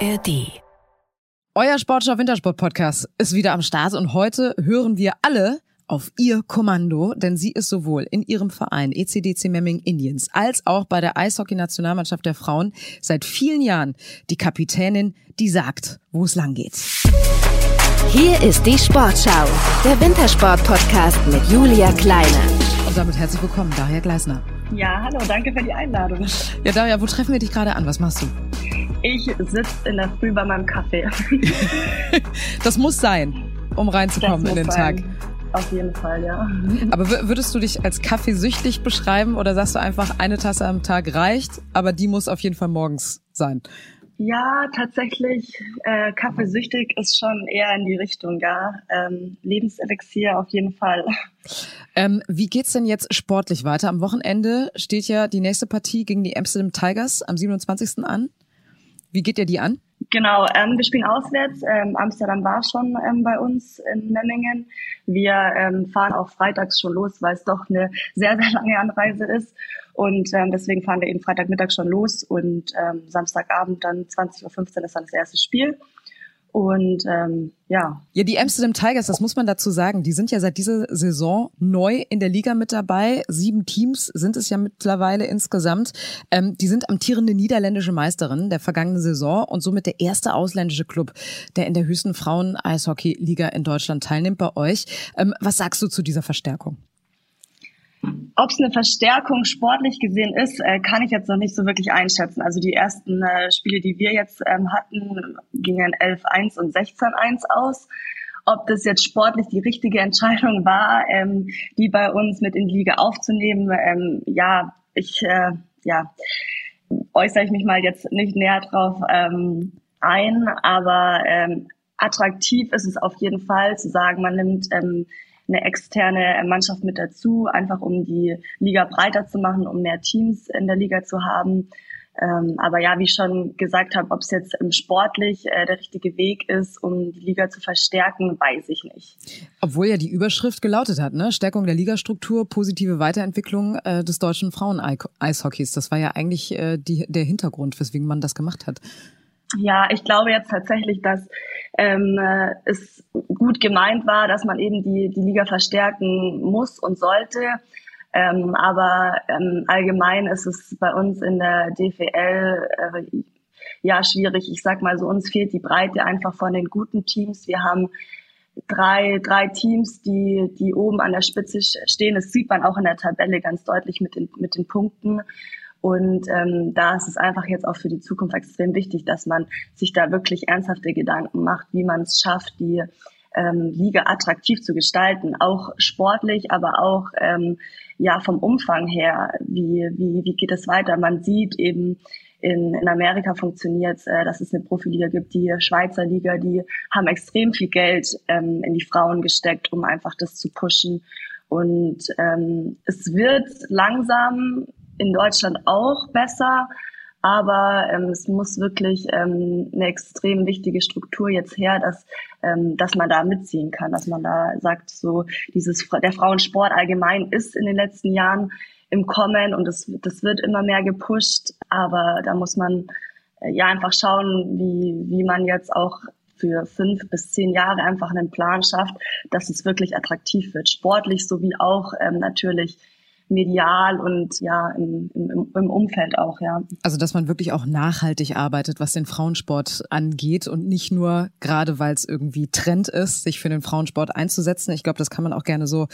ARD. Euer Sportschau Wintersport Podcast ist wieder am Start und heute hören wir alle auf ihr Kommando, denn sie ist sowohl in ihrem Verein ECDC Memming Indians als auch bei der Eishockey-Nationalmannschaft der Frauen seit vielen Jahren die Kapitänin, die sagt, wo es lang geht. Hier ist die Sportschau, der Wintersport-Podcast mit Julia Kleine. Und damit herzlich willkommen, Daria Gleisner. Ja, hallo, danke für die Einladung. Ja, Daria, wo treffen wir dich gerade an? Was machst du? Ich sitze in der Früh bei meinem Kaffee. das muss sein, um reinzukommen in den sein. Tag. Auf jeden Fall, ja. Aber würdest du dich als kaffeesüchtig beschreiben oder sagst du einfach, eine Tasse am Tag reicht, aber die muss auf jeden Fall morgens sein? Ja, tatsächlich, äh, kaffeesüchtig ist schon eher in die Richtung, ja. Ähm, Lebenselixier auf jeden Fall. Ähm, wie geht's denn jetzt sportlich weiter? Am Wochenende steht ja die nächste Partie gegen die Amsterdam Tigers am 27. an. Wie geht ihr die an? Genau, ähm, wir spielen auswärts. Ähm, Amsterdam war schon ähm, bei uns in Memmingen. Wir ähm, fahren auch freitags schon los, weil es doch eine sehr, sehr lange Anreise ist. Und ähm, deswegen fahren wir eben Freitagmittag schon los und ähm, Samstagabend dann 20.15 Uhr ist dann das erste Spiel. Und ähm, ja. Ja, die Amsterdam Tigers, das muss man dazu sagen, die sind ja seit dieser Saison neu in der Liga mit dabei. Sieben Teams sind es ja mittlerweile insgesamt. Ähm, die sind amtierende niederländische Meisterin der vergangenen Saison und somit der erste ausländische Club, der in der höchsten Frauen-Eishockey-Liga in Deutschland teilnimmt bei euch. Ähm, was sagst du zu dieser Verstärkung? Ob es eine Verstärkung sportlich gesehen ist, äh, kann ich jetzt noch nicht so wirklich einschätzen. Also die ersten äh, Spiele, die wir jetzt ähm, hatten, gingen 11-1 und 16-1 aus. Ob das jetzt sportlich die richtige Entscheidung war, ähm, die bei uns mit in die Liga aufzunehmen, ähm, ja, ich, äh, ja, äußere ich mich mal jetzt nicht näher drauf ähm, ein, aber ähm, attraktiv ist es auf jeden Fall zu sagen, man nimmt ähm, eine externe Mannschaft mit dazu, einfach um die Liga breiter zu machen, um mehr Teams in der Liga zu haben. Ähm, aber ja, wie ich schon gesagt habe, ob es jetzt sportlich äh, der richtige Weg ist, um die Liga zu verstärken, weiß ich nicht. Obwohl ja die Überschrift gelautet hat, ne? Stärkung der Ligastruktur, positive Weiterentwicklung äh, des deutschen Frauen-Eishockeys. Das war ja eigentlich äh, die, der Hintergrund, weswegen man das gemacht hat. Ja, ich glaube jetzt tatsächlich, dass ähm, äh, es gut gemeint war, dass man eben die, die Liga verstärken muss und sollte. Ähm, aber ähm, allgemein ist es bei uns in der DFL äh, ja schwierig. Ich sag mal so, uns fehlt die Breite einfach von den guten Teams. Wir haben drei, drei Teams, die, die oben an der Spitze stehen. Das sieht man auch in der Tabelle ganz deutlich mit den, mit den Punkten. Und ähm, da ist es einfach jetzt auch für die Zukunft extrem wichtig, dass man sich da wirklich ernsthafte Gedanken macht, wie man es schafft, die ähm, Liga attraktiv zu gestalten, auch sportlich, aber auch ähm, ja vom Umfang her. Wie, wie, wie geht es weiter? Man sieht eben, in, in Amerika funktioniert, äh, dass es eine Profiliga gibt, die Schweizer Liga, die haben extrem viel Geld ähm, in die Frauen gesteckt, um einfach das zu pushen. Und ähm, es wird langsam in Deutschland auch besser. Aber ähm, es muss wirklich ähm, eine extrem wichtige Struktur jetzt her, dass, ähm, dass man da mitziehen kann, dass man da sagt, so dieses der Frauensport allgemein ist in den letzten Jahren im Kommen und das, das wird immer mehr gepusht. Aber da muss man äh, ja einfach schauen, wie, wie man jetzt auch für fünf bis zehn Jahre einfach einen Plan schafft, dass es wirklich attraktiv wird, sportlich sowie auch ähm, natürlich medial und ja im, im, im Umfeld auch, ja. Also dass man wirklich auch nachhaltig arbeitet, was den Frauensport angeht und nicht nur gerade, weil es irgendwie Trend ist, sich für den Frauensport einzusetzen. Ich glaube, das kann man auch gerne so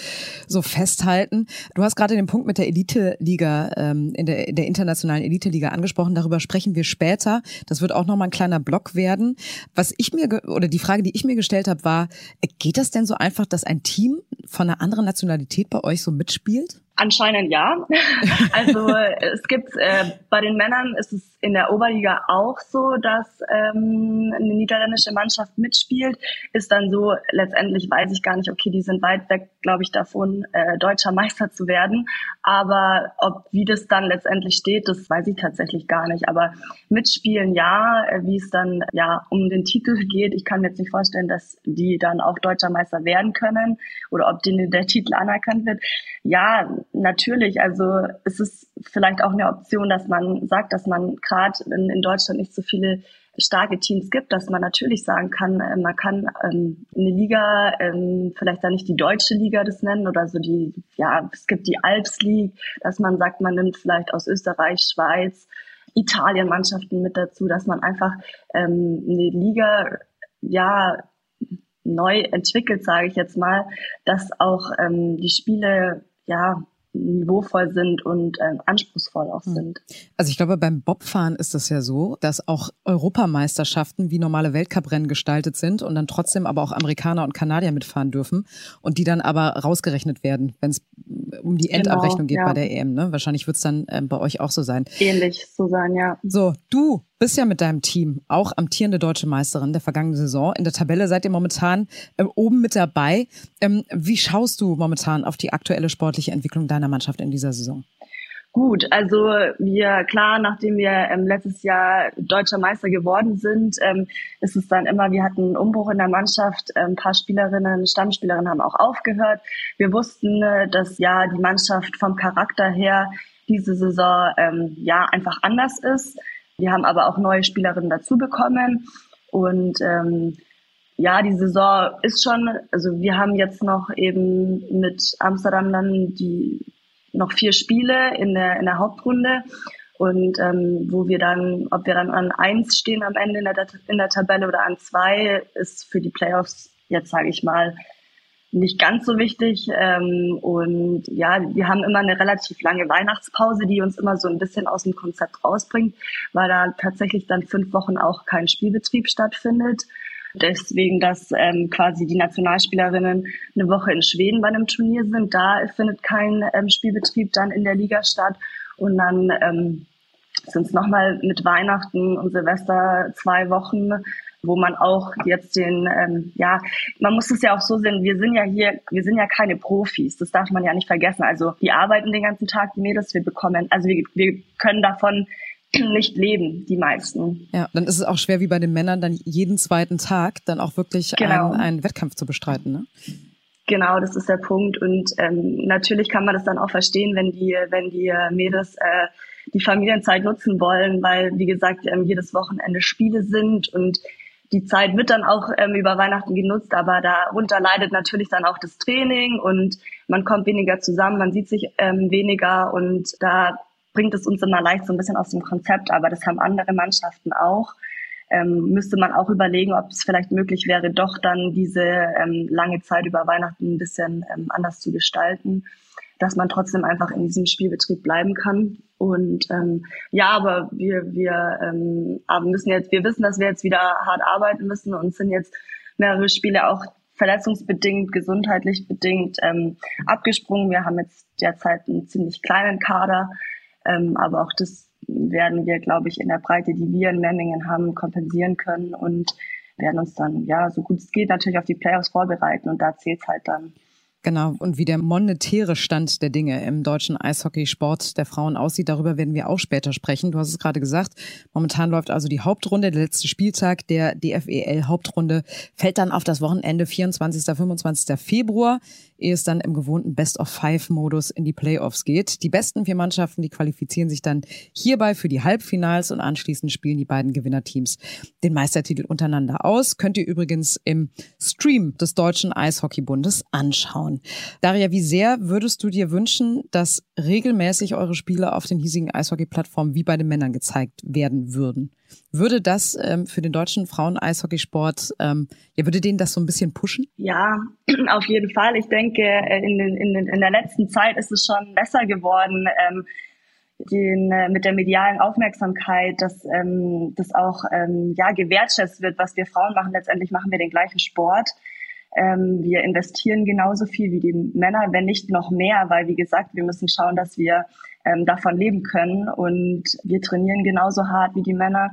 so festhalten. Du hast gerade den Punkt mit der Elite-Liga ähm, in der, der internationalen Elite-Liga angesprochen. Darüber sprechen wir später. Das wird auch noch mal ein kleiner Block werden. Was ich mir oder die Frage, die ich mir gestellt habe, war: Geht das denn so einfach, dass ein Team von einer anderen Nationalität bei euch so mitspielt? Anscheinend ja. Also es gibt äh, bei den Männern ist es in der Oberliga auch so, dass ähm, eine niederländische Mannschaft mitspielt. Ist dann so, letztendlich weiß ich gar nicht, okay, die sind weit weg, glaube ich, davon, äh, deutscher Meister zu werden. Aber ob wie das dann letztendlich steht, das weiß ich tatsächlich gar nicht. Aber mitspielen ja, äh, wie es dann ja um den Titel geht. Ich kann mir jetzt nicht vorstellen, dass die dann auch deutscher Meister werden können oder ob denen der Titel anerkannt wird. Ja, natürlich. Also es ist vielleicht auch eine Option, dass man sagt, dass man gerade in, in Deutschland nicht so viele starke Teams gibt, dass man natürlich sagen kann, äh, man kann ähm, eine Liga, ähm, vielleicht da nicht die deutsche Liga das nennen oder so die, ja, es gibt die Alps League, dass man sagt, man nimmt vielleicht aus Österreich, Schweiz, Italien Mannschaften mit dazu, dass man einfach ähm, eine Liga, ja, neu entwickelt, sage ich jetzt mal, dass auch ähm, die Spiele ja niveauvoll sind und äh, anspruchsvoll auch hm. sind. Also ich glaube, beim Bobfahren ist das ja so, dass auch Europameisterschaften wie normale Weltcuprennen gestaltet sind und dann trotzdem aber auch Amerikaner und Kanadier mitfahren dürfen und die dann aber rausgerechnet werden, wenn es um die Endabrechnung genau, geht ja. bei der EM. Ne? Wahrscheinlich wird es dann äh, bei euch auch so sein. Ähnlich so sein, ja. So, du bist ja mit deinem Team auch amtierende deutsche Meisterin der vergangenen Saison. In der Tabelle seid ihr momentan ähm, oben mit dabei. Ähm, wie schaust du momentan auf die aktuelle sportliche Entwicklung deiner Mannschaft in dieser Saison? Gut, also wir, klar, nachdem wir ähm, letztes Jahr deutscher Meister geworden sind, ähm, ist es dann immer, wir hatten einen Umbruch in der Mannschaft, äh, ein paar Spielerinnen, Stammspielerinnen haben auch aufgehört. Wir wussten, äh, dass ja die Mannschaft vom Charakter her diese Saison ähm, ja einfach anders ist. Wir haben aber auch neue Spielerinnen dazu bekommen und ähm, ja, die Saison ist schon, also wir haben jetzt noch eben mit Amsterdam dann die noch vier Spiele in der, in der Hauptrunde. Und ähm, wo wir dann, ob wir dann an eins stehen am Ende in der, in der Tabelle oder an zwei, ist für die Playoffs jetzt, sage ich mal, nicht ganz so wichtig. Ähm, und ja, wir haben immer eine relativ lange Weihnachtspause, die uns immer so ein bisschen aus dem Konzept rausbringt, weil da tatsächlich dann fünf Wochen auch kein Spielbetrieb stattfindet. Deswegen, dass ähm, quasi die Nationalspielerinnen eine Woche in Schweden bei einem Turnier sind. Da findet kein ähm, Spielbetrieb dann in der Liga statt. Und dann ähm, sind es nochmal mit Weihnachten und Silvester zwei Wochen, wo man auch jetzt den, ähm, ja, man muss es ja auch so sehen, wir sind ja hier, wir sind ja keine Profis, das darf man ja nicht vergessen. Also die arbeiten den ganzen Tag, die Mädels, wir bekommen, also wir, wir können davon nicht leben, die meisten. Ja, dann ist es auch schwer wie bei den Männern, dann jeden zweiten Tag dann auch wirklich genau. einen, einen Wettkampf zu bestreiten. Ne? Genau, das ist der Punkt. Und ähm, natürlich kann man das dann auch verstehen, wenn die, wenn die Mädels äh, die Familienzeit nutzen wollen, weil, wie gesagt, ähm, jedes Wochenende Spiele sind und die Zeit wird dann auch ähm, über Weihnachten genutzt, aber darunter leidet natürlich dann auch das Training und man kommt weniger zusammen, man sieht sich ähm, weniger und da bringt es uns immer leicht so ein bisschen aus dem Konzept, aber das haben andere Mannschaften auch. Ähm, müsste man auch überlegen, ob es vielleicht möglich wäre, doch dann diese ähm, lange Zeit über Weihnachten ein bisschen ähm, anders zu gestalten, dass man trotzdem einfach in diesem Spielbetrieb bleiben kann. Und ähm, ja, aber wir, wir ähm, müssen jetzt, wir wissen, dass wir jetzt wieder hart arbeiten müssen und sind jetzt mehrere Spiele auch verletzungsbedingt, gesundheitlich bedingt ähm, abgesprungen. Wir haben jetzt derzeit einen ziemlich kleinen Kader. Ähm, aber auch das werden wir, glaube ich, in der Breite, die wir in Memmingen haben, kompensieren können und werden uns dann, ja, so gut es geht, natürlich auf die Playoffs vorbereiten. Und da zählt es halt dann. Genau, und wie der monetäre Stand der Dinge im deutschen Eishockeysport der Frauen aussieht, darüber werden wir auch später sprechen. Du hast es gerade gesagt, momentan läuft also die Hauptrunde, der letzte Spieltag der DFEL-Hauptrunde fällt dann auf das Wochenende 24. 25. Februar ehe es dann im gewohnten Best-of-Five-Modus in die Playoffs geht. Die besten vier Mannschaften, die qualifizieren sich dann hierbei für die Halbfinals und anschließend spielen die beiden Gewinnerteams den Meistertitel untereinander aus. Könnt ihr übrigens im Stream des Deutschen Eishockeybundes anschauen. Daria, wie sehr würdest du dir wünschen, dass regelmäßig eure Spiele auf den hiesigen Eishockey-Plattformen wie bei den Männern gezeigt werden würden? Würde das ähm, für den deutschen Frauen-Eishockeysport, ähm, ja, würde denen das so ein bisschen pushen? Ja, auf jeden Fall. Ich denke, äh, in, in, in der letzten Zeit ist es schon besser geworden. Ähm, den, äh, mit der medialen Aufmerksamkeit, dass ähm, das auch ähm, ja gewertschätzt wird, was wir Frauen machen. Letztendlich machen wir den gleichen Sport. Ähm, wir investieren genauso viel wie die Männer, wenn nicht noch mehr, weil wie gesagt, wir müssen schauen, dass wir ähm, davon leben können. Und wir trainieren genauso hart wie die Männer.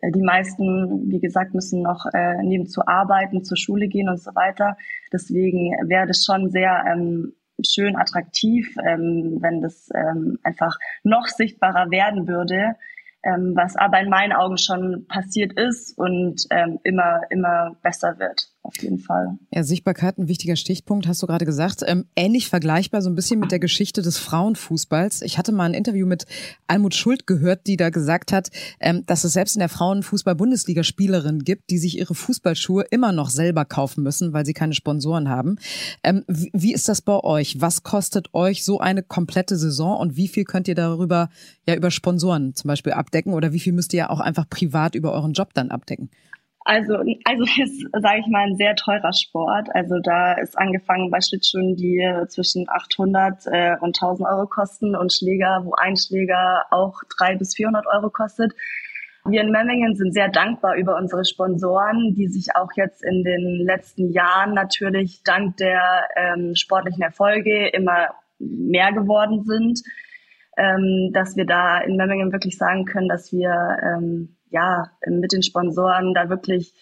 Äh, die meisten, wie gesagt, müssen noch äh, nebenzu arbeiten, zur Schule gehen und so weiter. Deswegen wäre das schon sehr ähm, schön attraktiv, ähm, wenn das ähm, einfach noch sichtbarer werden würde, ähm, was aber in meinen Augen schon passiert ist und immer immer besser wird. Auf jeden Fall. Ja, Sichtbarkeit, ein wichtiger Stichpunkt, hast du gerade gesagt. Ähm, ähnlich vergleichbar so ein bisschen mit der Geschichte des Frauenfußballs. Ich hatte mal ein Interview mit Almut Schuld gehört, die da gesagt hat, ähm, dass es selbst in der Frauenfußball-Bundesliga Spielerinnen gibt, die sich ihre Fußballschuhe immer noch selber kaufen müssen, weil sie keine Sponsoren haben. Ähm, wie, wie ist das bei euch? Was kostet euch so eine komplette Saison und wie viel könnt ihr darüber ja über Sponsoren zum Beispiel abdecken oder wie viel müsst ihr ja auch einfach privat über euren Job dann abdecken? Also, also ist, sage ich mal, ein sehr teurer Sport. Also da ist angefangen bei Schlittschuhen, die zwischen 800 äh, und 1000 Euro kosten und Schläger, wo ein Schläger auch 300 bis 400 Euro kostet. Wir in Memmingen sind sehr dankbar über unsere Sponsoren, die sich auch jetzt in den letzten Jahren natürlich dank der ähm, sportlichen Erfolge immer mehr geworden sind, ähm, dass wir da in Memmingen wirklich sagen können, dass wir ähm, ja, mit den Sponsoren da wirklich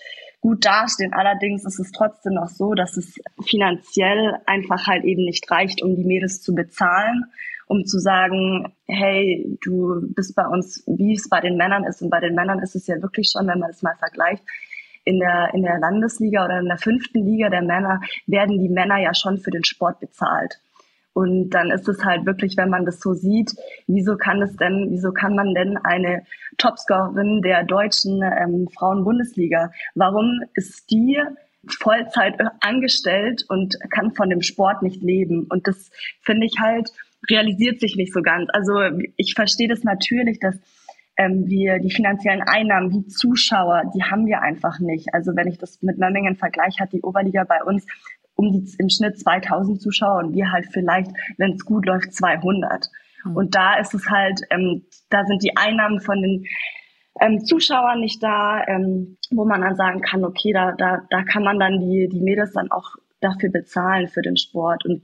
gut dastehen. Allerdings ist es trotzdem noch so, dass es finanziell einfach halt eben nicht reicht, um die Mädels zu bezahlen, um zu sagen, hey, du bist bei uns, wie es bei den Männern ist. Und bei den Männern ist es ja wirklich schon, wenn man es mal vergleicht, in der, in der Landesliga oder in der fünften Liga der Männer werden die Männer ja schon für den Sport bezahlt. Und dann ist es halt wirklich, wenn man das so sieht, wieso kann es denn, wieso kann man denn eine Topscorerin der deutschen ähm, Frauen-Bundesliga, warum ist die Vollzeit angestellt und kann von dem Sport nicht leben? Und das finde ich halt, realisiert sich nicht so ganz. Also ich verstehe das natürlich, dass ähm, wir die finanziellen Einnahmen wie Zuschauer, die haben wir einfach nicht. Also wenn ich das mit Memmingen vergleiche, hat die Oberliga bei uns um die im Schnitt 2000 Zuschauer und wir halt vielleicht, wenn es gut läuft, 200. Mhm. Und da ist es halt, ähm, da sind die Einnahmen von den ähm, Zuschauern nicht da, ähm, wo man dann sagen kann, okay, da, da, da kann man dann die, die Mädels dann auch dafür bezahlen für den Sport. Und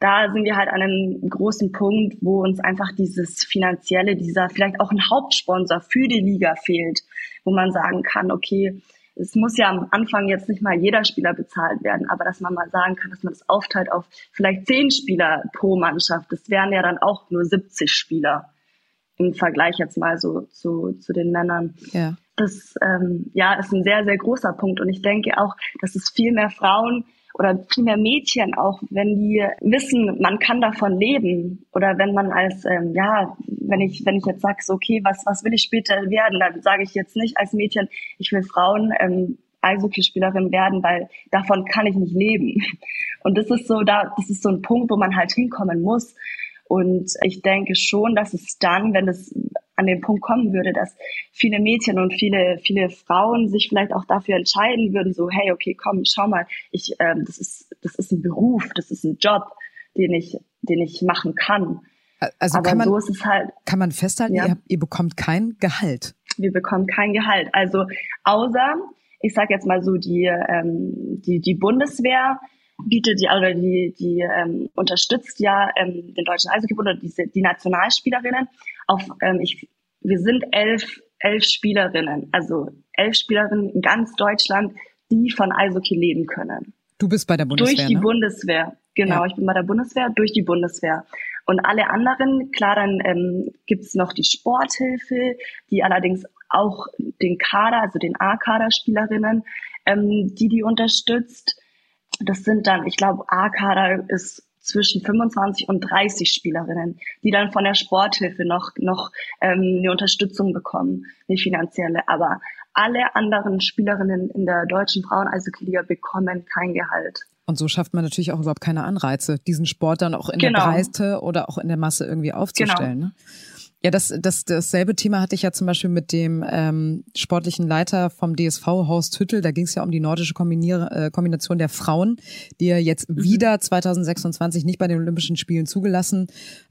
da sind wir halt an einem großen Punkt, wo uns einfach dieses finanzielle, dieser vielleicht auch ein Hauptsponsor für die Liga fehlt, wo man sagen kann, okay, es muss ja am Anfang jetzt nicht mal jeder Spieler bezahlt werden, aber dass man mal sagen kann, dass man das aufteilt auf vielleicht zehn Spieler pro Mannschaft, das wären ja dann auch nur 70 Spieler im Vergleich jetzt mal so zu, zu den Männern. Ja. Das ähm, ja, ist ein sehr, sehr großer Punkt. Und ich denke auch, dass es viel mehr Frauen oder viel mehr Mädchen auch, wenn die wissen, man kann davon leben oder wenn man als ähm, ja, wenn ich wenn ich jetzt sage, so, okay, was was will ich später werden, dann sage ich jetzt nicht als Mädchen, ich will Frauen ähm, Eishockeyspielerin werden, weil davon kann ich nicht leben. Und das ist so da, das ist so ein Punkt, wo man halt hinkommen muss. Und ich denke schon, dass es dann, wenn es an den Punkt kommen würde, dass viele Mädchen und viele, viele Frauen sich vielleicht auch dafür entscheiden würden, so, hey, okay, komm, schau mal, ich, ähm, das ist, das ist ein Beruf, das ist ein Job, den ich, den ich machen kann. Also Aber kann man, so ist es halt. Kann man festhalten, ja. ihr, ihr bekommt kein Gehalt? Wir bekommen kein Gehalt. Also außer, ich sag jetzt mal so, die, ähm, die, die Bundeswehr bietet ja oder die, die ähm, unterstützt ja ähm, den deutschen Eishockeybund oder diese, die Nationalspielerinnen auf, ähm, ich, wir sind elf, elf Spielerinnen, also elf Spielerinnen in ganz Deutschland, die von Eishockey leben können. Du bist bei der Bundeswehr. Durch die ne? Bundeswehr, genau. Ja. Ich bin bei der Bundeswehr, durch die Bundeswehr. Und alle anderen, klar, dann ähm, gibt es noch die Sporthilfe, die allerdings auch den Kader, also den A-Kader-Spielerinnen, ähm, die die unterstützt. Das sind dann, ich glaube, A-Kader ist zwischen 25 und 30 Spielerinnen, die dann von der Sporthilfe noch, noch ähm, eine Unterstützung bekommen, eine finanzielle. Aber alle anderen Spielerinnen in der deutschen Frauen-Eishockey-Liga bekommen kein Gehalt. Und so schafft man natürlich auch überhaupt keine Anreize, diesen Sport dann auch in genau. der Breite oder auch in der Masse irgendwie aufzustellen. Genau. Ne? Ja, das, das, dasselbe Thema hatte ich ja zum Beispiel mit dem ähm, sportlichen Leiter vom DSV, Horst Hüttel. Da ging es ja um die nordische Kombinier äh, Kombination der Frauen, die ja jetzt mhm. wieder 2026 nicht bei den Olympischen Spielen zugelassen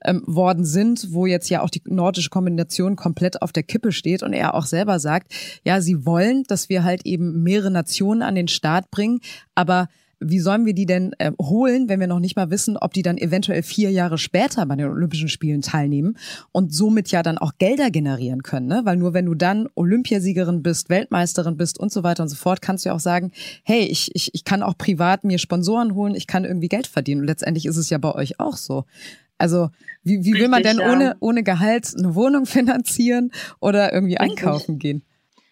ähm, worden sind, wo jetzt ja auch die nordische Kombination komplett auf der Kippe steht und er auch selber sagt, ja, sie wollen, dass wir halt eben mehrere Nationen an den Start bringen, aber wie sollen wir die denn äh, holen, wenn wir noch nicht mal wissen, ob die dann eventuell vier Jahre später bei den Olympischen Spielen teilnehmen und somit ja dann auch Gelder generieren können, ne? Weil nur wenn du dann Olympiasiegerin bist, Weltmeisterin bist und so weiter und so fort, kannst du ja auch sagen, hey, ich, ich, ich kann auch privat mir Sponsoren holen, ich kann irgendwie Geld verdienen. Und letztendlich ist es ja bei euch auch so. Also wie, wie will man denn ja. ohne, ohne Gehalt eine Wohnung finanzieren oder irgendwie Richtig. einkaufen gehen?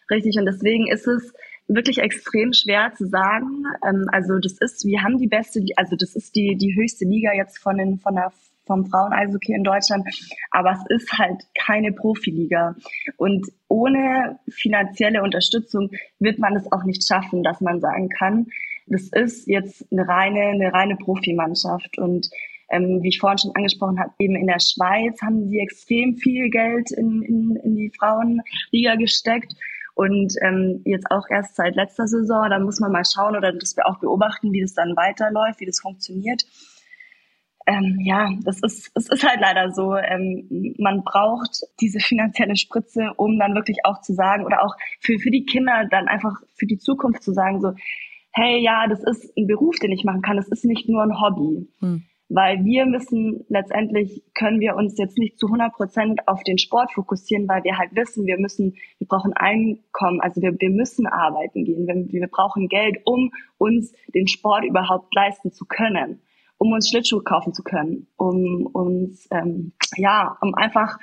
Richtig, und deswegen ist es wirklich extrem schwer zu sagen. Ähm, also das ist, wir haben die beste, also das ist die, die höchste Liga jetzt von den, von der vom Frauen-Eishockey in Deutschland, aber es ist halt keine Profiliga. Und ohne finanzielle Unterstützung wird man es auch nicht schaffen, dass man sagen kann, das ist jetzt eine reine, eine reine Profimannschaft. Und ähm, wie ich vorhin schon angesprochen habe, eben in der Schweiz haben sie extrem viel Geld in, in, in die Frauenliga gesteckt. Und ähm, jetzt auch erst seit letzter Saison, da muss man mal schauen oder dass wir auch beobachten, wie das dann weiterläuft, wie das funktioniert. Ähm, ja, das ist, es ist halt leider so. Ähm, man braucht diese finanzielle Spritze, um dann wirklich auch zu sagen oder auch für, für die Kinder dann einfach für die Zukunft zu sagen, so, hey, ja, das ist ein Beruf, den ich machen kann. Das ist nicht nur ein Hobby. Hm weil wir müssen letztendlich können wir uns jetzt nicht zu 100 Prozent auf den Sport fokussieren, weil wir halt wissen, wir müssen, wir brauchen Einkommen, also wir, wir müssen arbeiten gehen, wir, wir brauchen Geld, um uns den Sport überhaupt leisten zu können um uns Schlittschuhe kaufen zu können, um uns, ähm, ja, um einfach,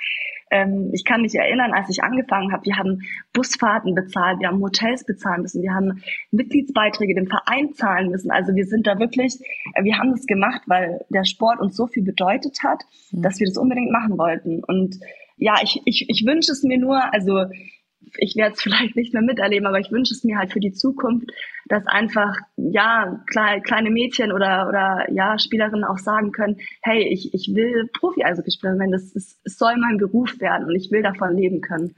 ähm, ich kann mich erinnern, als ich angefangen habe, wir haben Busfahrten bezahlt, wir haben Hotels bezahlen müssen, wir haben Mitgliedsbeiträge dem Verein zahlen müssen. Also wir sind da wirklich, äh, wir haben das gemacht, weil der Sport uns so viel bedeutet hat, mhm. dass wir das unbedingt machen wollten. Und ja, ich, ich, ich wünsche es mir nur, also ich werde es vielleicht nicht mehr miterleben, aber ich wünsche es mir halt für die Zukunft, dass einfach ja kleine, Mädchen oder oder ja Spielerinnen auch sagen können, hey, ich, ich will Profi-Eishockey spielen, wenn das ist, es soll mein Beruf werden und ich will davon leben können.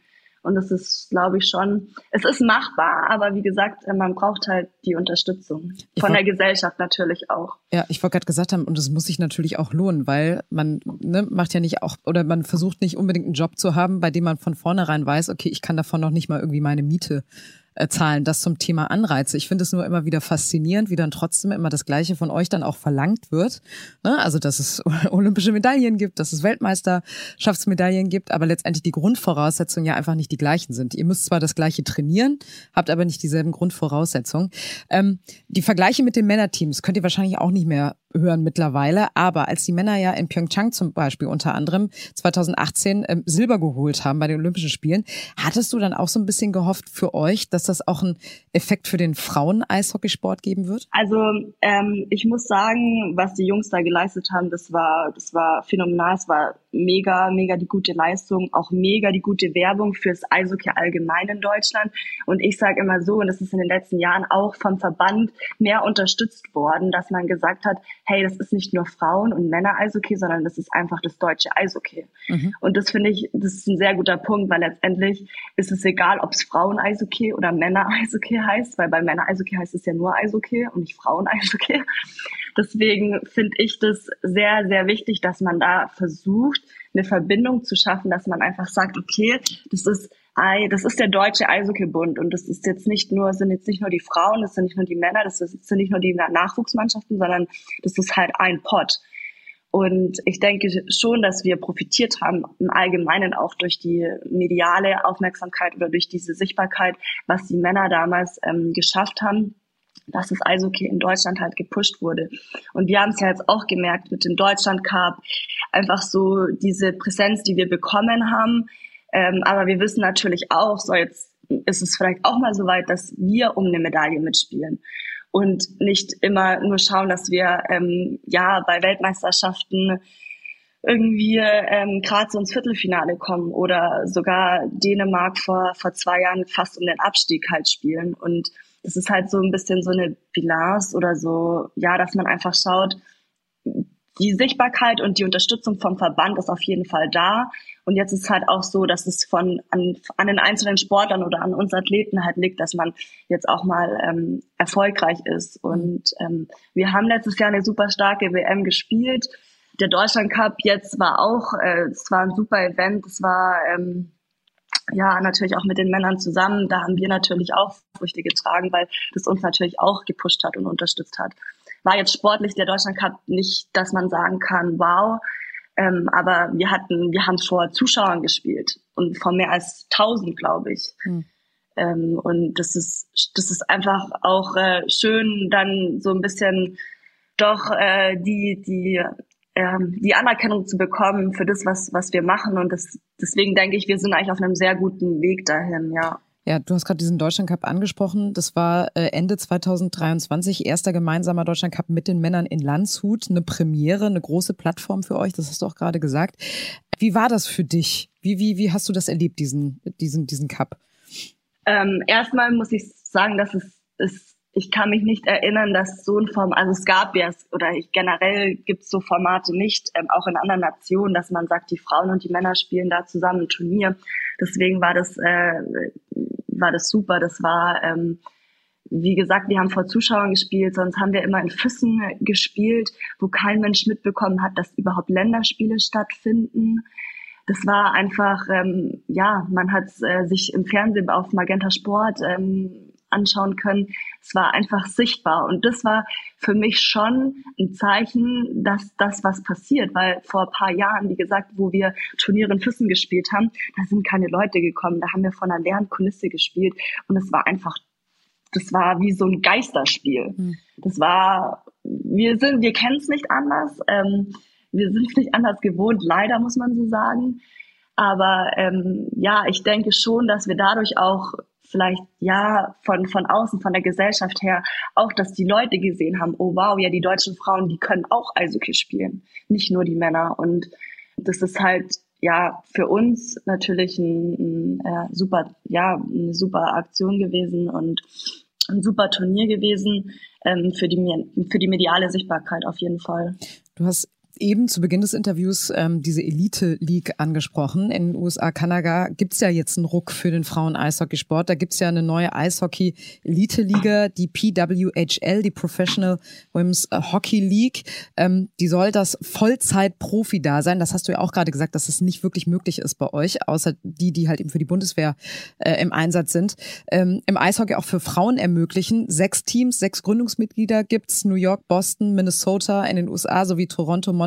Und das ist, glaube ich, schon, es ist machbar, aber wie gesagt, man braucht halt die Unterstützung von der Gesellschaft natürlich auch. Ja, ich wollte gerade gesagt haben, und das muss sich natürlich auch lohnen, weil man ne, macht ja nicht auch, oder man versucht nicht unbedingt einen Job zu haben, bei dem man von vornherein weiß, okay, ich kann davon noch nicht mal irgendwie meine Miete äh, Zahlen. Das zum Thema Anreize. Ich finde es nur immer wieder faszinierend, wie dann trotzdem immer das Gleiche von euch dann auch verlangt wird. Ne? Also, dass es olympische Medaillen gibt, dass es Weltmeisterschaftsmedaillen gibt, aber letztendlich die Grundvoraussetzungen ja einfach nicht die gleichen sind. Ihr müsst zwar das Gleiche trainieren, habt aber nicht dieselben Grundvoraussetzungen. Ähm, die Vergleiche mit den Männerteams könnt ihr wahrscheinlich auch nicht mehr hören mittlerweile. Aber als die Männer ja in Pyeongchang zum Beispiel unter anderem 2018 ähm, Silber geholt haben bei den Olympischen Spielen, hattest du dann auch so ein bisschen gehofft für euch, dass das auch einen Effekt für den Frauen-Eishockeysport geben wird? Also ähm, ich muss sagen, was die Jungs da geleistet haben, das war, das war phänomenal. Es war mega, mega die gute Leistung, auch mega die gute Werbung fürs Eishockey allgemein in Deutschland. Und ich sage immer so, und das ist in den letzten Jahren auch vom Verband mehr unterstützt worden, dass man gesagt hat, hey, das ist nicht nur Frauen- und Männer-Eishockey, sondern das ist einfach das deutsche Eishockey. Mhm. Und das finde ich, das ist ein sehr guter Punkt, weil letztendlich ist es egal, ob es Frauen-Eishockey oder Männer-Eishockey heißt, weil bei Männer-Eishockey heißt es ja nur Eishockey und nicht Frauen-Eishockey. Deswegen finde ich das sehr, sehr wichtig, dass man da versucht, eine Verbindung zu schaffen, dass man einfach sagt, okay, das ist das ist der deutsche Eishockeybund und das ist jetzt nicht nur, sind jetzt nicht nur die Frauen, das sind nicht nur die Männer, das sind nicht nur die Nachwuchsmannschaften, sondern das ist halt ein Pot. Und ich denke schon, dass wir profitiert haben, im Allgemeinen auch durch die mediale Aufmerksamkeit oder durch diese Sichtbarkeit, was die Männer damals ähm, geschafft haben, dass das Eishockey in Deutschland halt gepusht wurde. Und wir haben es ja jetzt auch gemerkt mit dem Deutschland Cup, einfach so diese Präsenz, die wir bekommen haben, ähm, aber wir wissen natürlich auch, so jetzt ist es vielleicht auch mal so weit, dass wir um eine Medaille mitspielen und nicht immer nur schauen, dass wir ähm, ja bei Weltmeisterschaften irgendwie ähm, gerade so ins Viertelfinale kommen oder sogar Dänemark vor, vor zwei Jahren fast um den Abstieg halt spielen. Und das ist halt so ein bisschen so eine Bilanz oder so, ja, dass man einfach schaut, die Sichtbarkeit und die Unterstützung vom Verband ist auf jeden Fall da. Und jetzt ist halt auch so, dass es von an, an den einzelnen Sportlern oder an uns Athleten halt liegt, dass man jetzt auch mal ähm, erfolgreich ist. Und ähm, wir haben letztes Jahr eine super starke WM gespielt. Der Deutschland Cup jetzt war auch, äh, es war ein super Event. Es war ähm, ja natürlich auch mit den Männern zusammen. Da haben wir natürlich auch Früchte getragen, weil das uns natürlich auch gepusht hat und unterstützt hat war jetzt sportlich der Deutschland Cup nicht, dass man sagen kann, wow. Ähm, aber wir hatten, wir haben vor Zuschauern gespielt und vor mehr als 1000, glaube ich. Hm. Ähm, und das ist, das ist einfach auch äh, schön, dann so ein bisschen doch äh, die, die, ähm, die Anerkennung zu bekommen für das, was, was wir machen. Und das, deswegen denke ich, wir sind eigentlich auf einem sehr guten Weg dahin, ja. Ja, du hast gerade diesen Deutschland Cup angesprochen. Das war äh, Ende 2023 erster gemeinsamer Deutschland Cup mit den Männern in Landshut. Eine Premiere, eine große Plattform für euch. Das hast du auch gerade gesagt. Wie war das für dich? Wie, wie, wie hast du das erlebt, diesen, diesen, diesen Cup? Ähm, erstmal muss ich sagen, dass es, es, ich kann mich nicht erinnern, dass so ein Format, also es gab ja, oder ich, generell gibt es so Formate nicht, ähm, auch in anderen Nationen, dass man sagt, die Frauen und die Männer spielen da zusammen ein Turnier. Deswegen war das, äh, war das super. Das war, ähm, wie gesagt, wir haben vor Zuschauern gespielt, sonst haben wir immer in Füssen gespielt, wo kein Mensch mitbekommen hat, dass überhaupt Länderspiele stattfinden. Das war einfach, ähm, ja, man hat äh, sich im Fernsehen auf Magenta Sport ähm, anschauen können. Es war einfach sichtbar. Und das war für mich schon ein Zeichen, dass das was passiert, weil vor ein paar Jahren, wie gesagt, wo wir Turniere in Füssen gespielt haben, da sind keine Leute gekommen. Da haben wir von einer leeren Kulisse gespielt. Und es war einfach das war wie so ein Geisterspiel. Mhm. Das war, wir sind, wir kennen es nicht anders. Ähm, wir sind es nicht anders gewohnt, leider muss man so sagen. Aber ähm, ja, ich denke schon, dass wir dadurch auch vielleicht ja von von außen von der Gesellschaft her auch, dass die Leute gesehen haben, oh wow, ja die deutschen Frauen, die können auch Eishockey spielen, nicht nur die Männer. Und das ist halt ja für uns natürlich ein, ein äh, super ja eine super Aktion gewesen und ein super Turnier gewesen ähm, für die für die mediale Sichtbarkeit auf jeden Fall. Du hast eben zu Beginn des Interviews ähm, diese Elite League angesprochen. In den USA, Kanada gibt's ja jetzt einen Ruck für den Frauen-Eishockeysport. Da gibt's ja eine neue Eishockey-Elite-Liga, die PWHL, die Professional Women's Hockey League. Ähm, die soll das Vollzeit-Profi da sein. Das hast du ja auch gerade gesagt, dass es das nicht wirklich möglich ist bei euch, außer die, die halt eben für die Bundeswehr äh, im Einsatz sind. Ähm, Im Eishockey auch für Frauen ermöglichen. Sechs Teams, sechs Gründungsmitglieder gibt's. New York, Boston, Minnesota in den USA sowie Toronto, Montreal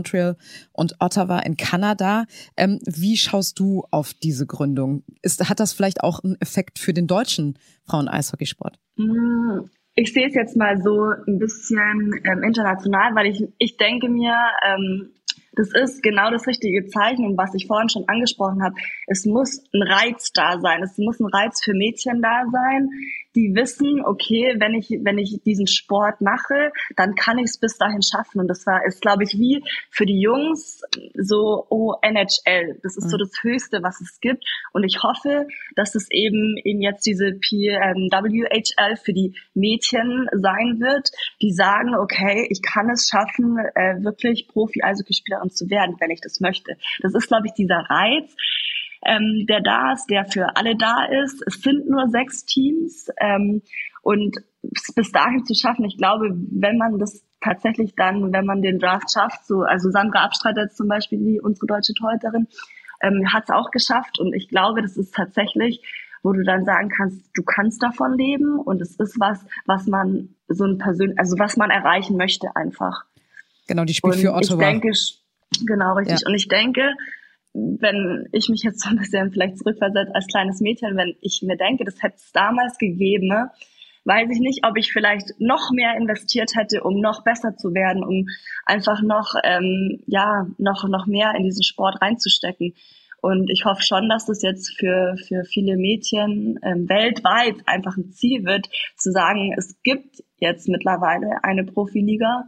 und Ottawa in Kanada. Ähm, wie schaust du auf diese Gründung? Ist, hat das vielleicht auch einen Effekt für den deutschen Frauen-Eishockeysport? Mm, ich sehe es jetzt mal so ein bisschen ähm, international, weil ich, ich denke mir, ähm, das ist genau das richtige Zeichen was ich vorhin schon angesprochen habe. Es muss ein Reiz da sein. Es muss ein Reiz für Mädchen da sein, die wissen, okay, wenn ich, wenn ich diesen Sport mache, dann kann ich es bis dahin schaffen. Und das war, ist, glaube ich, wie für die Jungs so, oh, NHL. Das ist mhm. so das Höchste, was es gibt. Und ich hoffe, dass es eben eben jetzt diese PWHL für die Mädchen sein wird, die sagen, okay, ich kann es schaffen, äh, wirklich Profi-Eishockeyspielerin zu werden, wenn ich das möchte. Das ist, glaube ich, dieser Reiz ähm, der da ist, der für alle da ist. Es sind nur sechs Teams ähm, und bis dahin zu schaffen, ich glaube, wenn man das tatsächlich dann, wenn man den Draft schafft, so, also Sandra Abstreiter jetzt zum Beispiel, die unsere deutsche Torhüterin, ähm, hat es auch geschafft und ich glaube, das ist tatsächlich wo du dann sagen kannst, du kannst davon leben und es ist was, was man so ein persönlich, also was man erreichen möchte einfach. Genau, die spielt und für Ottawa. Ich denke, genau richtig. Ja. Und ich denke, wenn ich mich jetzt so ein bisschen vielleicht zurückversetze als kleines Mädchen, wenn ich mir denke, das hätte es damals gegeben, weiß ich nicht, ob ich vielleicht noch mehr investiert hätte, um noch besser zu werden, um einfach noch, ähm, ja, noch, noch mehr in diesen Sport reinzustecken. Und ich hoffe schon, dass das jetzt für, für viele Mädchen ähm, weltweit einfach ein Ziel wird, zu sagen, es gibt jetzt mittlerweile eine Profiliga,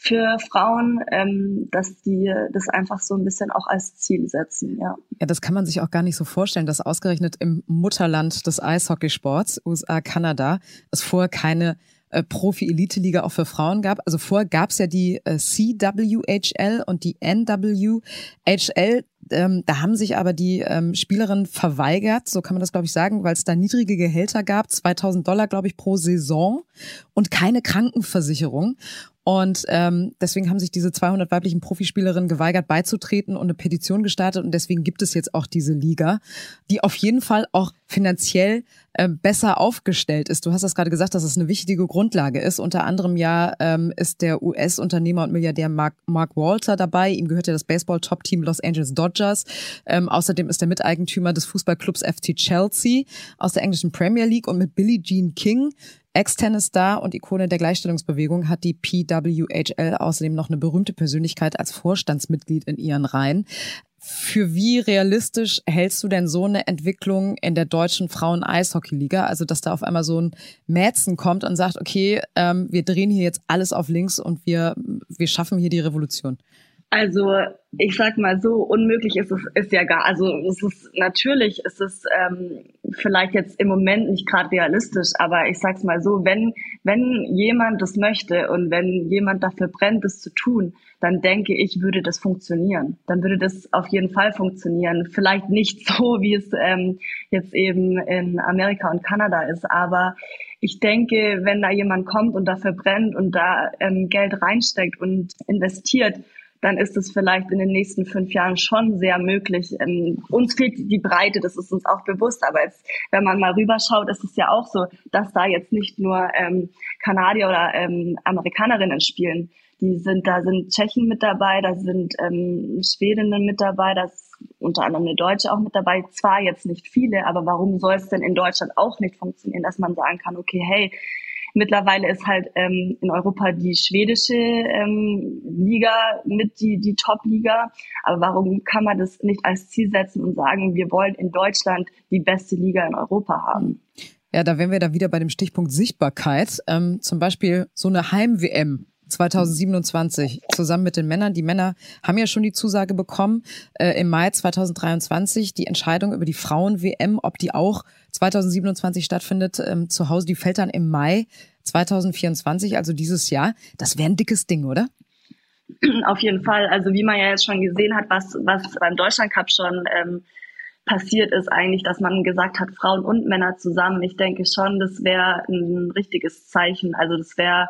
für Frauen, ähm, dass die das einfach so ein bisschen auch als Ziel setzen. Ja. ja, das kann man sich auch gar nicht so vorstellen, dass ausgerechnet im Mutterland des Eishockeysports, USA, Kanada, es vorher keine äh, Profi-Elite-Liga auch für Frauen gab. Also vorher gab es ja die äh, CWHL und die NWHL. Ähm, da haben sich aber die ähm, Spielerinnen verweigert, so kann man das glaube ich sagen, weil es da niedrige Gehälter gab, 2000 Dollar glaube ich pro Saison und keine Krankenversicherung. Und ähm, deswegen haben sich diese 200 weiblichen Profispielerinnen geweigert beizutreten und eine Petition gestartet. Und deswegen gibt es jetzt auch diese Liga, die auf jeden Fall auch finanziell äh, besser aufgestellt ist. Du hast das gerade gesagt, dass es eine wichtige Grundlage ist. Unter anderem ja ähm, ist der US-Unternehmer und Milliardär Mark, Mark Walter dabei. Ihm gehört ja das Baseball-Top-Team Los Angeles Dodgers. Ähm, außerdem ist er Miteigentümer des Fußballclubs FC Chelsea aus der englischen Premier League und mit Billie Jean King Ex-Tennis-Star und Ikone der Gleichstellungsbewegung hat die PWHL außerdem noch eine berühmte Persönlichkeit als Vorstandsmitglied in ihren Reihen. Für wie realistisch hältst du denn so eine Entwicklung in der deutschen Frauen-Eishockey-Liga? Also, dass da auf einmal so ein Mäzen kommt und sagt, okay, ähm, wir drehen hier jetzt alles auf links und wir, wir schaffen hier die Revolution. Also ich sag mal so, unmöglich ist es ist ja gar. Also es ist natürlich, ist es ähm, vielleicht jetzt im Moment nicht gerade realistisch, aber ich sag's mal so, wenn wenn jemand das möchte und wenn jemand dafür brennt, das zu tun, dann denke ich, würde das funktionieren. Dann würde das auf jeden Fall funktionieren. Vielleicht nicht so, wie es ähm, jetzt eben in Amerika und Kanada ist, aber ich denke, wenn da jemand kommt und dafür brennt und da ähm, Geld reinsteckt und investiert, dann ist es vielleicht in den nächsten fünf Jahren schon sehr möglich. Ähm, uns fehlt die Breite, das ist uns auch bewusst. Aber jetzt, wenn man mal rüberschaut, ist es ja auch so, dass da jetzt nicht nur ähm, Kanadier oder ähm, Amerikanerinnen spielen. Die sind, da sind Tschechen mit dabei, da sind ähm, Schwedinnen mit dabei, da ist unter anderem eine Deutsche auch mit dabei. Zwar jetzt nicht viele, aber warum soll es denn in Deutschland auch nicht funktionieren, dass man sagen kann, okay, hey, Mittlerweile ist halt ähm, in Europa die schwedische ähm, Liga mit die, die Top-Liga. Aber warum kann man das nicht als Ziel setzen und sagen, wir wollen in Deutschland die beste Liga in Europa haben? Ja, da wären wir da wieder bei dem Stichpunkt Sichtbarkeit. Ähm, zum Beispiel so eine Heim-WM 2027 zusammen mit den Männern. Die Männer haben ja schon die Zusage bekommen äh, im Mai 2023 die Entscheidung über die Frauen-WM, ob die auch 2027 stattfindet, ähm, zu Hause. Die fällt dann im Mai 2024, also dieses Jahr. Das wäre ein dickes Ding, oder? Auf jeden Fall. Also wie man ja jetzt schon gesehen hat, was, was beim Deutschland Cup schon ähm, passiert ist eigentlich, dass man gesagt hat, Frauen und Männer zusammen. Ich denke schon, das wäre ein richtiges Zeichen. Also das wäre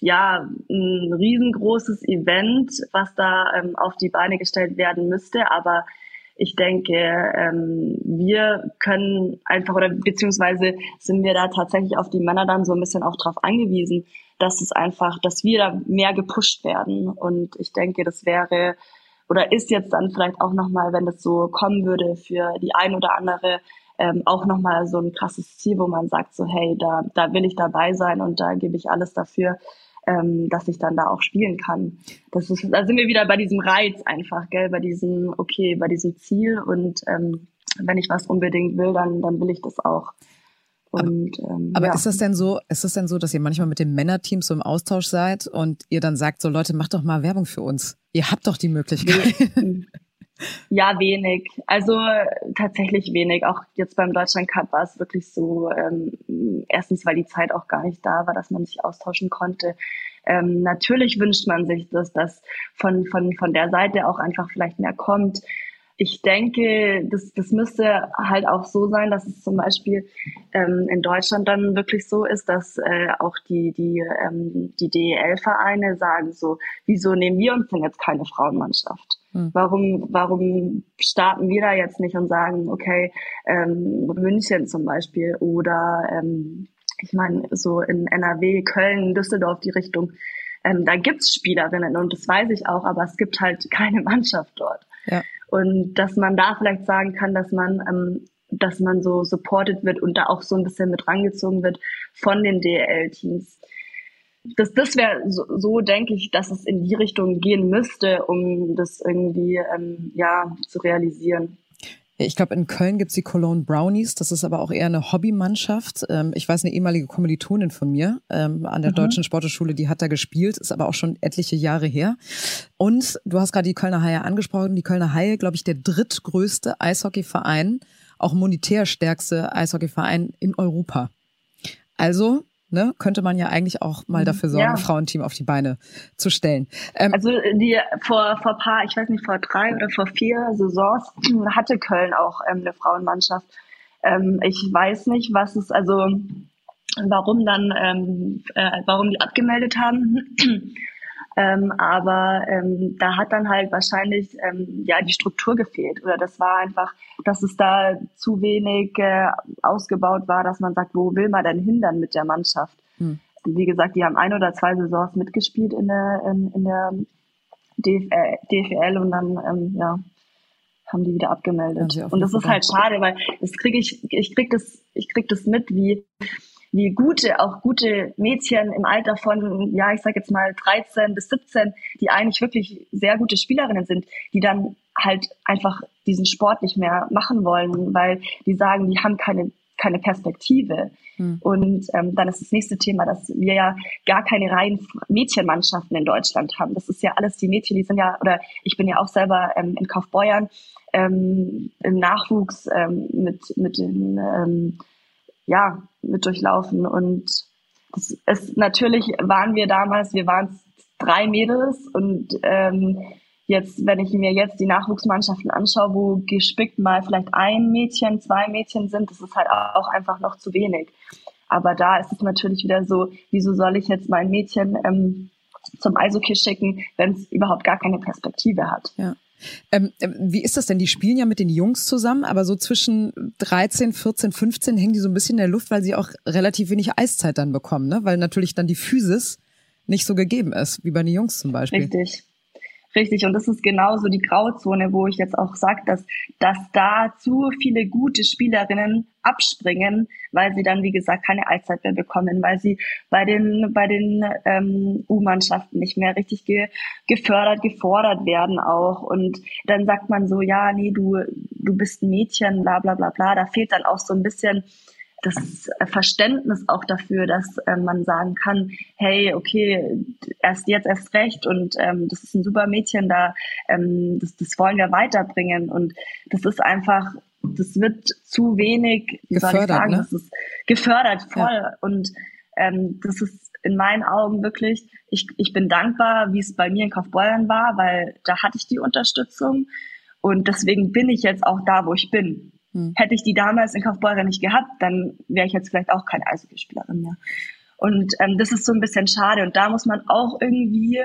ja ein riesengroßes Event, was da ähm, auf die Beine gestellt werden müsste. Aber ich denke, ähm, wir können einfach oder beziehungsweise sind wir da tatsächlich auf die Männer dann so ein bisschen auch drauf angewiesen, dass es einfach, dass wir da mehr gepusht werden. Und ich denke, das wäre oder ist jetzt dann vielleicht auch nochmal, wenn das so kommen würde, für die ein oder andere ähm, auch nochmal so ein krasses Ziel, wo man sagt, so hey, da, da will ich dabei sein und da gebe ich alles dafür, ähm, dass ich dann da auch spielen kann. Das ist, da sind wir wieder bei diesem Reiz einfach, gell, bei diesem, okay, bei diesem Ziel und ähm, wenn ich was unbedingt will, dann, dann will ich das auch. Und, aber, ähm, aber ja. ist das denn so, ist das denn so, dass ihr manchmal mit dem Männerteam so im Austausch seid und ihr dann sagt, so Leute, macht doch mal Werbung für uns. Ihr habt doch die Möglichkeit. Ja, wenig. Also tatsächlich wenig. Auch jetzt beim Deutschland Cup war es wirklich so, ähm, erstens, weil die Zeit auch gar nicht da war, dass man sich austauschen konnte. Ähm, natürlich wünscht man sich, dass das von, von, von der Seite auch einfach vielleicht mehr kommt ich denke, das, das müsste halt auch so sein, dass es zum Beispiel ähm, in Deutschland dann wirklich so ist, dass äh, auch die, die, ähm, die DEL-Vereine sagen so, wieso nehmen wir uns denn jetzt keine Frauenmannschaft? Hm. Warum, warum starten wir da jetzt nicht und sagen, okay, ähm, München zum Beispiel oder ähm, ich meine, so in NRW, Köln, Düsseldorf die Richtung, ähm, da gibt's Spielerinnen und das weiß ich auch, aber es gibt halt keine Mannschaft dort. Ja. Und dass man da vielleicht sagen kann, dass man, ähm, dass man so supported wird und da auch so ein bisschen mit rangezogen wird von den DL-Teams. Das, das wäre so, so, denke ich, dass es in die Richtung gehen müsste, um das irgendwie ähm, ja zu realisieren. Ich glaube, in Köln gibt's die Cologne Brownies. Das ist aber auch eher eine Hobbymannschaft. Ähm, ich weiß, eine ehemalige Kommilitonin von mir ähm, an der mhm. Deutschen Sporteschule, die hat da gespielt, ist aber auch schon etliche Jahre her. Und du hast gerade die Kölner Haie angesprochen. Die Kölner Haie, glaube ich, der drittgrößte Eishockeyverein, auch monetär stärkste Eishockeyverein in Europa. Also ne, könnte man ja eigentlich auch mal dafür sorgen, ja. ein Frauenteam auf die Beine zu stellen. Ähm, also die vor vor paar, ich weiß nicht, vor drei oder vor vier Saisons hatte Köln auch ähm, eine Frauenmannschaft. Ähm, ich weiß nicht, was es also warum dann ähm, äh, warum die abgemeldet haben. Ähm, aber ähm, da hat dann halt wahrscheinlich ähm, ja die Struktur gefehlt oder das war einfach, dass es da zu wenig äh, ausgebaut war, dass man sagt, wo will man denn hindern mit der Mannschaft? Hm. Wie gesagt, die haben ein oder zwei Saisons mitgespielt in der in, in der DFL, DFL und dann ähm, ja haben die wieder abgemeldet. Und das ist halt schade, weil das kriege ich ich krieg das ich krieg das mit, wie wie gute, auch gute Mädchen im Alter von, ja, ich sage jetzt mal 13 bis 17, die eigentlich wirklich sehr gute Spielerinnen sind, die dann halt einfach diesen Sport nicht mehr machen wollen, weil die sagen, die haben keine keine Perspektive. Hm. Und ähm, dann ist das nächste Thema, dass wir ja gar keine reinen Mädchenmannschaften in Deutschland haben. Das ist ja alles, die Mädchen, die sind ja, oder ich bin ja auch selber ähm, in Kaufbeuern ähm, im Nachwuchs ähm, mit, mit den, ähm, ja, mit durchlaufen. Und das ist, natürlich waren wir damals, wir waren drei Mädels und ähm, Jetzt, wenn ich mir jetzt die Nachwuchsmannschaften anschaue, wo gespickt mal vielleicht ein Mädchen, zwei Mädchen sind, das ist halt auch einfach noch zu wenig. Aber da ist es natürlich wieder so, wieso soll ich jetzt mein Mädchen ähm, zum Eishockey schicken, wenn es überhaupt gar keine Perspektive hat? Ja. Ähm, ähm, wie ist das denn? Die spielen ja mit den Jungs zusammen, aber so zwischen 13, 14, 15 hängen die so ein bisschen in der Luft, weil sie auch relativ wenig Eiszeit dann bekommen, ne? Weil natürlich dann die Physis nicht so gegeben ist, wie bei den Jungs zum Beispiel. Richtig. Richtig, und das ist genauso die Grauzone, wo ich jetzt auch sage, dass, dass da zu viele gute Spielerinnen abspringen, weil sie dann, wie gesagt, keine Allzeit mehr bekommen, weil sie bei den, bei den ähm, U-Mannschaften nicht mehr richtig ge gefördert, gefordert werden auch. Und dann sagt man so, ja, nee, du, du bist ein Mädchen, bla bla bla bla. Da fehlt dann auch so ein bisschen das Verständnis auch dafür, dass äh, man sagen kann, hey, okay, erst jetzt erst recht und ähm, das ist ein super Mädchen da, ähm, das, das wollen wir weiterbringen und das ist einfach, das wird zu wenig, wie gefördert, soll ich sagen, ne? das ist gefördert voll ja. und ähm, das ist in meinen Augen wirklich, ich, ich bin dankbar, wie es bei mir in Kaufbeuern war, weil da hatte ich die Unterstützung und deswegen bin ich jetzt auch da, wo ich bin. Hm. Hätte ich die damals in Kaufbeuren nicht gehabt, dann wäre ich jetzt vielleicht auch keine Eishockeyspielerin mehr. Und ähm, das ist so ein bisschen schade. Und da muss man auch irgendwie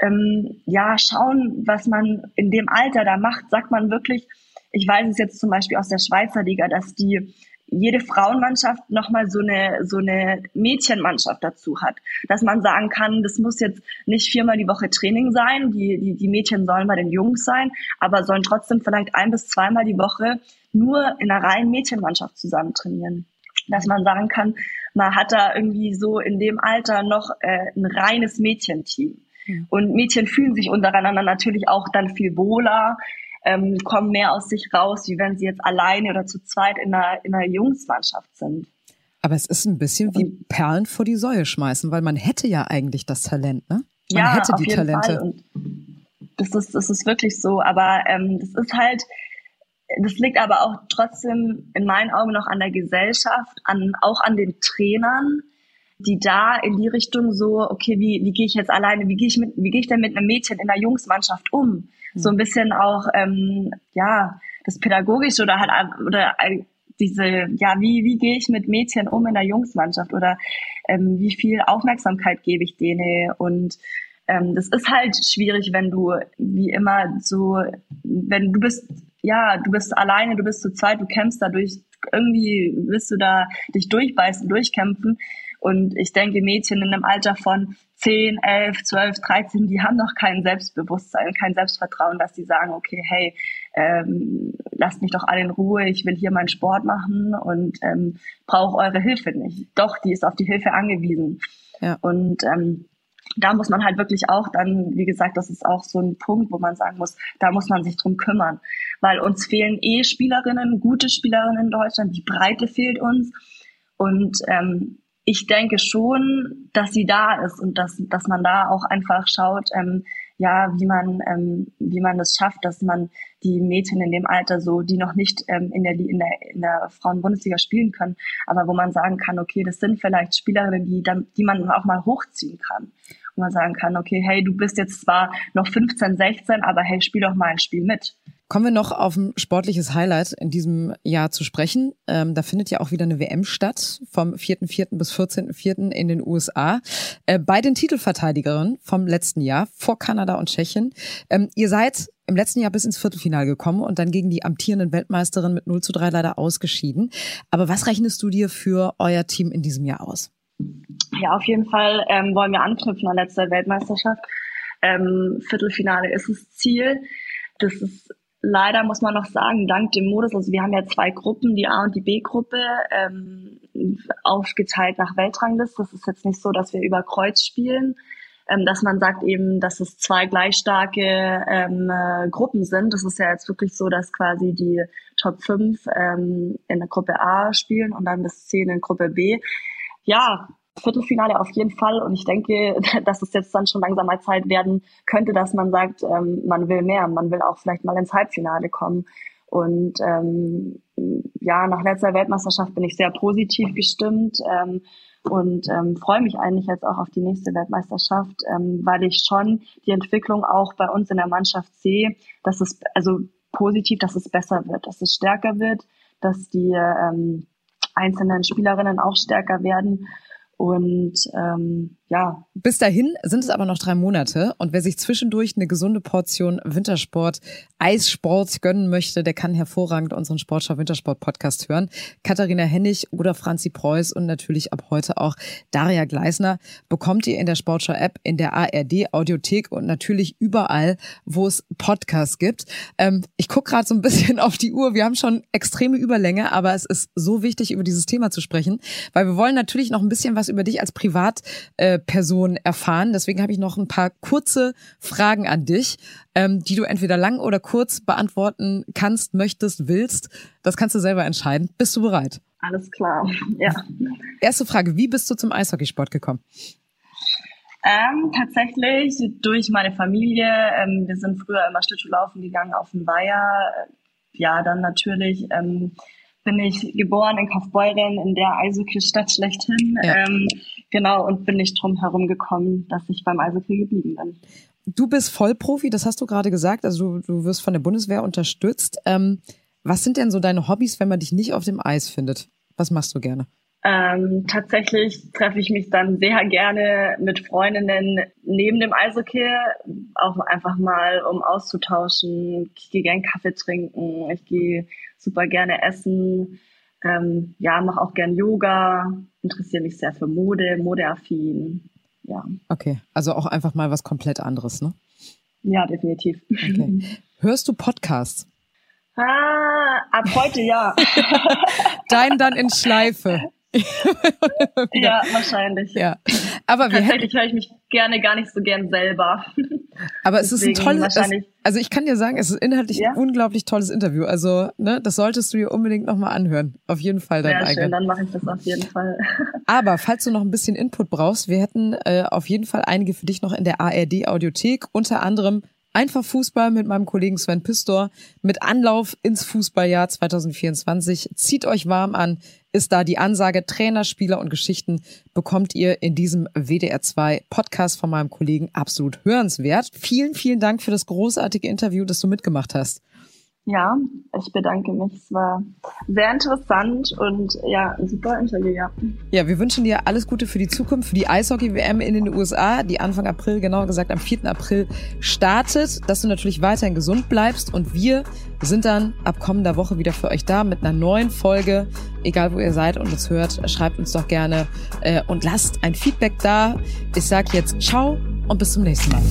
ähm, ja schauen, was man in dem Alter da macht. Sagt man wirklich, ich weiß es jetzt zum Beispiel aus der Schweizer Liga, dass die jede Frauenmannschaft nochmal so eine, so eine Mädchenmannschaft dazu hat. Dass man sagen kann, das muss jetzt nicht viermal die Woche Training sein, die, die, die Mädchen sollen bei den Jungs sein, aber sollen trotzdem vielleicht ein bis zweimal die Woche nur in einer reinen Mädchenmannschaft zusammen trainieren. Dass man sagen kann, man hat da irgendwie so in dem Alter noch äh, ein reines Mädchenteam. Und Mädchen fühlen sich untereinander natürlich auch dann viel wohler, ähm, kommen mehr aus sich raus, wie wenn sie jetzt alleine oder zu zweit in einer, in einer Jungsmannschaft sind. Aber es ist ein bisschen wie Perlen vor die Säue schmeißen, weil man hätte ja eigentlich das Talent, ne? Man ja, hätte auf die jeden Talente. Fall. Und das ist, das ist wirklich so. Aber ähm, das ist halt, das liegt aber auch trotzdem in meinen Augen noch an der Gesellschaft, an, auch an den Trainern, die da in die Richtung so, okay, wie, wie gehe ich jetzt alleine, wie gehe ich mit, wie gehe ich denn mit einem Mädchen in der Jungsmannschaft um? Mhm. So ein bisschen auch, ähm, ja, das Pädagogische oder halt, oder diese, ja, wie, wie gehe ich mit Mädchen um in der Jungsmannschaft oder ähm, wie viel Aufmerksamkeit gebe ich denen und ähm, das ist halt schwierig, wenn du wie immer so, wenn du bist, ja, du bist alleine, du bist zu zweit, du kämpfst dadurch, irgendwie willst du da dich durchbeißen, durchkämpfen. Und ich denke, Mädchen in einem Alter von 10, 11, 12, 13, die haben noch kein Selbstbewusstsein, kein Selbstvertrauen, dass die sagen, okay, hey, ähm, lasst mich doch alle in Ruhe, ich will hier meinen Sport machen und ähm, brauche eure Hilfe nicht. Doch, die ist auf die Hilfe angewiesen. Ja. Und ähm, da muss man halt wirklich auch dann, wie gesagt, das ist auch so ein Punkt, wo man sagen muss, da muss man sich drum kümmern, weil uns fehlen eh Spielerinnen, gute Spielerinnen in Deutschland, die Breite fehlt uns und ähm, ich denke schon, dass sie da ist und dass, dass man da auch einfach schaut, ähm, ja, wie man, ähm, wie man das schafft, dass man die Mädchen in dem Alter so, die noch nicht ähm, in der, in der, in der Frauenbundesliga spielen können, aber wo man sagen kann, okay, das sind vielleicht Spielerinnen, die dann, die man auch mal hochziehen kann. Wo man sagen kann, okay, hey, du bist jetzt zwar noch 15, 16, aber hey, spiel doch mal ein Spiel mit. Kommen wir noch auf ein sportliches Highlight in diesem Jahr zu sprechen. Ähm, da findet ja auch wieder eine WM statt, vom 4.4. bis 14.4. in den USA. Äh, bei den Titelverteidigerinnen vom letzten Jahr vor Kanada und Tschechien. Ähm, ihr seid im letzten Jahr bis ins Viertelfinale gekommen und dann gegen die amtierenden Weltmeisterin mit 0 zu 3 leider ausgeschieden. Aber was rechnest du dir für euer Team in diesem Jahr aus? Ja, auf jeden Fall ähm, wollen wir anknüpfen an letzter Weltmeisterschaft. Ähm, Viertelfinale ist das Ziel. Das ist leider muss man noch sagen, dank dem Modus, also wir haben ja zwei Gruppen, die A- und die B-Gruppe, ähm, aufgeteilt nach Weltrangliste. Das ist jetzt nicht so, dass wir über Kreuz spielen. ähm, dass man sagt eben, dass es zwei gleich starke ähm, äh, Gruppen sind. Das ist ja jetzt wirklich so, dass quasi die Top 5 ähm, in der Gruppe A spielen und dann bis 10 in Gruppe B. Ja, Viertelfinale auf jeden Fall. Und ich denke, dass es jetzt dann schon langsam mal Zeit werden könnte, dass man sagt, ähm, man will mehr, man will auch vielleicht mal ins Halbfinale kommen. Und ähm, ja, nach letzter Weltmeisterschaft bin ich sehr positiv gestimmt ähm, und ähm, freue mich eigentlich jetzt auch auf die nächste Weltmeisterschaft, ähm, weil ich schon die Entwicklung auch bei uns in der Mannschaft sehe, dass es also positiv, dass es besser wird, dass es stärker wird, dass die ähm, einzelnen Spielerinnen auch stärker werden und ähm, ja. Bis dahin sind es aber noch drei Monate und wer sich zwischendurch eine gesunde Portion Wintersport, Eissport gönnen möchte, der kann hervorragend unseren Sportschau Wintersport Podcast hören. Katharina Hennig oder Franzi Preuß und natürlich ab heute auch Daria Gleisner bekommt ihr in der Sportschau App, in der ARD Audiothek und natürlich überall, wo es Podcasts gibt. Ähm, ich gucke gerade so ein bisschen auf die Uhr. Wir haben schon extreme Überlänge, aber es ist so wichtig, über dieses Thema zu sprechen, weil wir wollen natürlich noch ein bisschen was über dich als Privatperson äh, erfahren. Deswegen habe ich noch ein paar kurze Fragen an dich, ähm, die du entweder lang oder kurz beantworten kannst, möchtest, willst. Das kannst du selber entscheiden. Bist du bereit? Alles klar, ja. Erste Frage, wie bist du zum Eishockeysport gekommen? Ähm, tatsächlich durch meine Familie. Ähm, wir sind früher immer Schlittschuhlaufen gegangen auf dem Weiher. Ja, dann natürlich ähm, bin ich geboren in Kaufbeuren, in der Eishockey-Stadt schlechthin. Ja. Ähm, genau, und bin nicht drum herum gekommen, dass ich beim Eishockey geblieben bin. Du bist Vollprofi, das hast du gerade gesagt. Also du, du wirst von der Bundeswehr unterstützt. Ähm, was sind denn so deine Hobbys, wenn man dich nicht auf dem Eis findet? Was machst du gerne? Ähm, tatsächlich treffe ich mich dann sehr gerne mit Freundinnen neben dem Eishockey, auch einfach mal, um auszutauschen. Ich gehe gern Kaffee trinken, ich gehe super gerne essen, ähm, ja, mache auch gern Yoga, interessiere mich sehr für Mode, modeaffin, ja. Okay, also auch einfach mal was komplett anderes, ne? Ja, definitiv. Okay. Hörst du Podcasts? Ah, ab heute ja. Dein dann in Schleife. ja, wahrscheinlich. Ja. Aber Tatsächlich höre ich mich gerne gar nicht so gern selber. Aber es Deswegen ist ein tolles, es, also ich kann dir sagen, es ist inhaltlich ja? ein unglaublich tolles Interview. Also, ne, das solltest du dir unbedingt nochmal anhören. Auf jeden Fall dein Sehr schön, dann mache ich das auf jeden Fall. Aber falls du noch ein bisschen Input brauchst, wir hätten äh, auf jeden Fall einige für dich noch in der ARD Audiothek, unter anderem Einfach Fußball mit meinem Kollegen Sven Pistor mit Anlauf ins Fußballjahr 2024. Zieht euch warm an, ist da die Ansage. Trainer, Spieler und Geschichten bekommt ihr in diesem WDR 2 Podcast von meinem Kollegen absolut hörenswert. Vielen, vielen Dank für das großartige Interview, das du mitgemacht hast. Ja, ich bedanke mich. Es war sehr interessant und ja, ein super Interview, ja. Ja, wir wünschen dir alles Gute für die Zukunft, für die Eishockey-WM in den USA, die Anfang April, genauer gesagt am 4. April startet, dass du natürlich weiterhin gesund bleibst und wir sind dann ab kommender Woche wieder für euch da mit einer neuen Folge. Egal wo ihr seid und uns hört, schreibt uns doch gerne äh, und lasst ein Feedback da. Ich sag jetzt ciao und bis zum nächsten Mal.